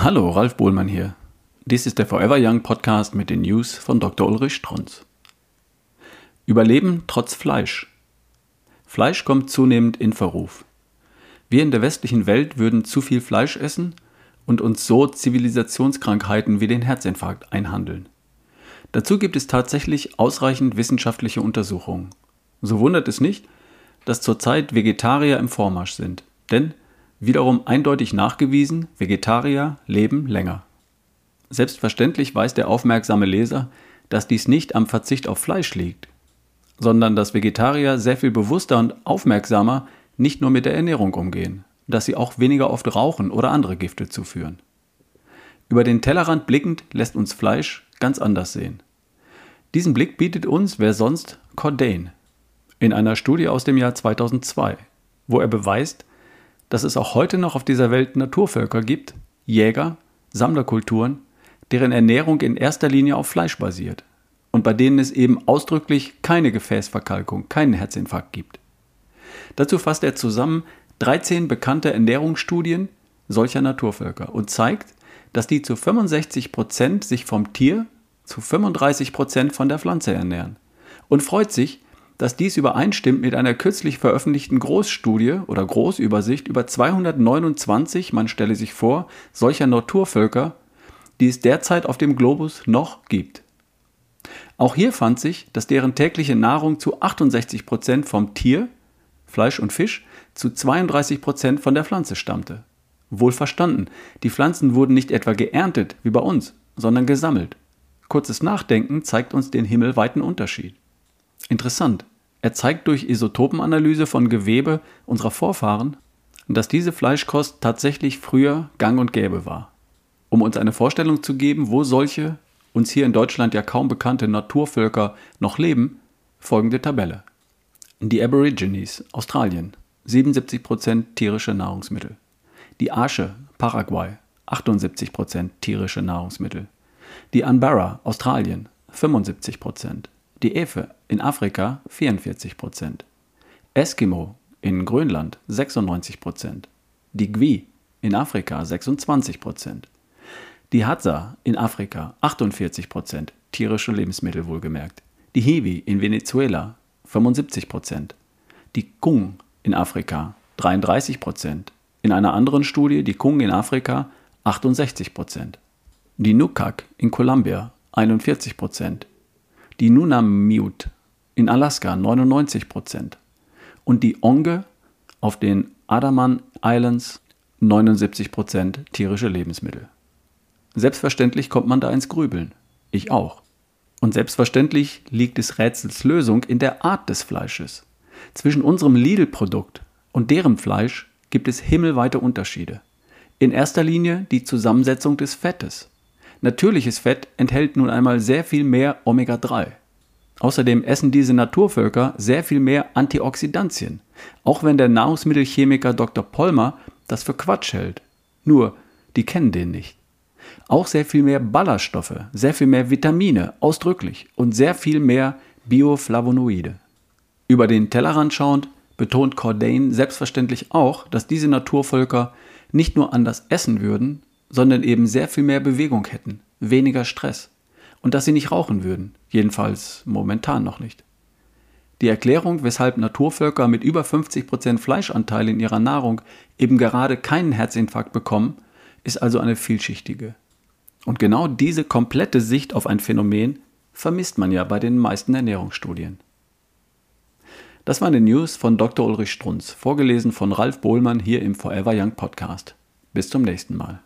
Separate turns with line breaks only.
Hallo, Ralf Bohlmann hier. Dies ist der Forever Young Podcast mit den News von Dr. Ulrich Strunz. Überleben trotz Fleisch. Fleisch kommt zunehmend in Verruf. Wir in der westlichen Welt würden zu viel Fleisch essen und uns so Zivilisationskrankheiten wie den Herzinfarkt einhandeln. Dazu gibt es tatsächlich ausreichend wissenschaftliche Untersuchungen. So wundert es nicht, dass zurzeit Vegetarier im Vormarsch sind, denn wiederum eindeutig nachgewiesen, Vegetarier leben länger. Selbstverständlich weiß der aufmerksame Leser, dass dies nicht am Verzicht auf Fleisch liegt, sondern dass Vegetarier sehr viel bewusster und aufmerksamer nicht nur mit der Ernährung umgehen, dass sie auch weniger oft rauchen oder andere Gifte zuführen. Über den Tellerrand blickend lässt uns Fleisch ganz anders sehen. Diesen Blick bietet uns wer sonst Cordain in einer Studie aus dem Jahr 2002, wo er beweist, dass es auch heute noch auf dieser Welt Naturvölker gibt, Jäger, Sammlerkulturen, deren Ernährung in erster Linie auf Fleisch basiert und bei denen es eben ausdrücklich keine Gefäßverkalkung, keinen Herzinfarkt gibt. Dazu fasst er zusammen 13 bekannte Ernährungsstudien solcher Naturvölker und zeigt, dass die zu 65 Prozent sich vom Tier, zu 35 Prozent von der Pflanze ernähren und freut sich, dass dies übereinstimmt mit einer kürzlich veröffentlichten Großstudie oder Großübersicht über 229, man stelle sich vor, solcher Naturvölker, die es derzeit auf dem Globus noch gibt. Auch hier fand sich, dass deren tägliche Nahrung zu 68 Prozent vom Tier, Fleisch und Fisch, zu 32 Prozent von der Pflanze stammte. Wohl verstanden, die Pflanzen wurden nicht etwa geerntet wie bei uns, sondern gesammelt. Kurzes Nachdenken zeigt uns den himmelweiten Unterschied. Interessant. Er zeigt durch Isotopenanalyse von Gewebe unserer Vorfahren, dass diese Fleischkost tatsächlich früher gang und gäbe war. Um uns eine Vorstellung zu geben, wo solche uns hier in Deutschland ja kaum bekannte Naturvölker noch leben, folgende Tabelle. Die Aborigines, Australien, 77% tierische Nahrungsmittel. Die Arsche, Paraguay, 78% tierische Nahrungsmittel. Die Anbara, Australien, 75% die Efe in Afrika 44% Eskimo in Grönland 96% die Gwi in Afrika 26% die Hadza in Afrika 48% tierische Lebensmittel wohlgemerkt, die Hiwi in Venezuela 75% die Kung in Afrika 33% in einer anderen Studie die Kung in Afrika 68% die Nukak in Kolumbia 41 die Nunamute in Alaska 99% und die Onge auf den Adaman Islands 79% tierische Lebensmittel. Selbstverständlich kommt man da ins Grübeln. Ich auch. Und selbstverständlich liegt des Rätsels Lösung in der Art des Fleisches. Zwischen unserem Lidl-Produkt und deren Fleisch gibt es himmelweite Unterschiede. In erster Linie die Zusammensetzung des Fettes. Natürliches Fett enthält nun einmal sehr viel mehr Omega-3. Außerdem essen diese Naturvölker sehr viel mehr Antioxidantien, auch wenn der Nahrungsmittelchemiker Dr. Polmer das für Quatsch hält. Nur, die kennen den nicht. Auch sehr viel mehr Ballaststoffe, sehr viel mehr Vitamine, ausdrücklich, und sehr viel mehr Bioflavonoide. Über den Tellerrand schauend betont Cordain selbstverständlich auch, dass diese Naturvölker nicht nur anders essen würden, sondern eben sehr viel mehr Bewegung hätten, weniger Stress und dass sie nicht rauchen würden, jedenfalls momentan noch nicht. Die Erklärung, weshalb Naturvölker mit über 50% Fleischanteil in ihrer Nahrung eben gerade keinen Herzinfarkt bekommen, ist also eine vielschichtige. Und genau diese komplette Sicht auf ein Phänomen vermisst man ja bei den meisten Ernährungsstudien. Das war eine News von Dr. Ulrich Strunz, vorgelesen von Ralf Bohlmann hier im Forever Young Podcast. Bis zum nächsten Mal.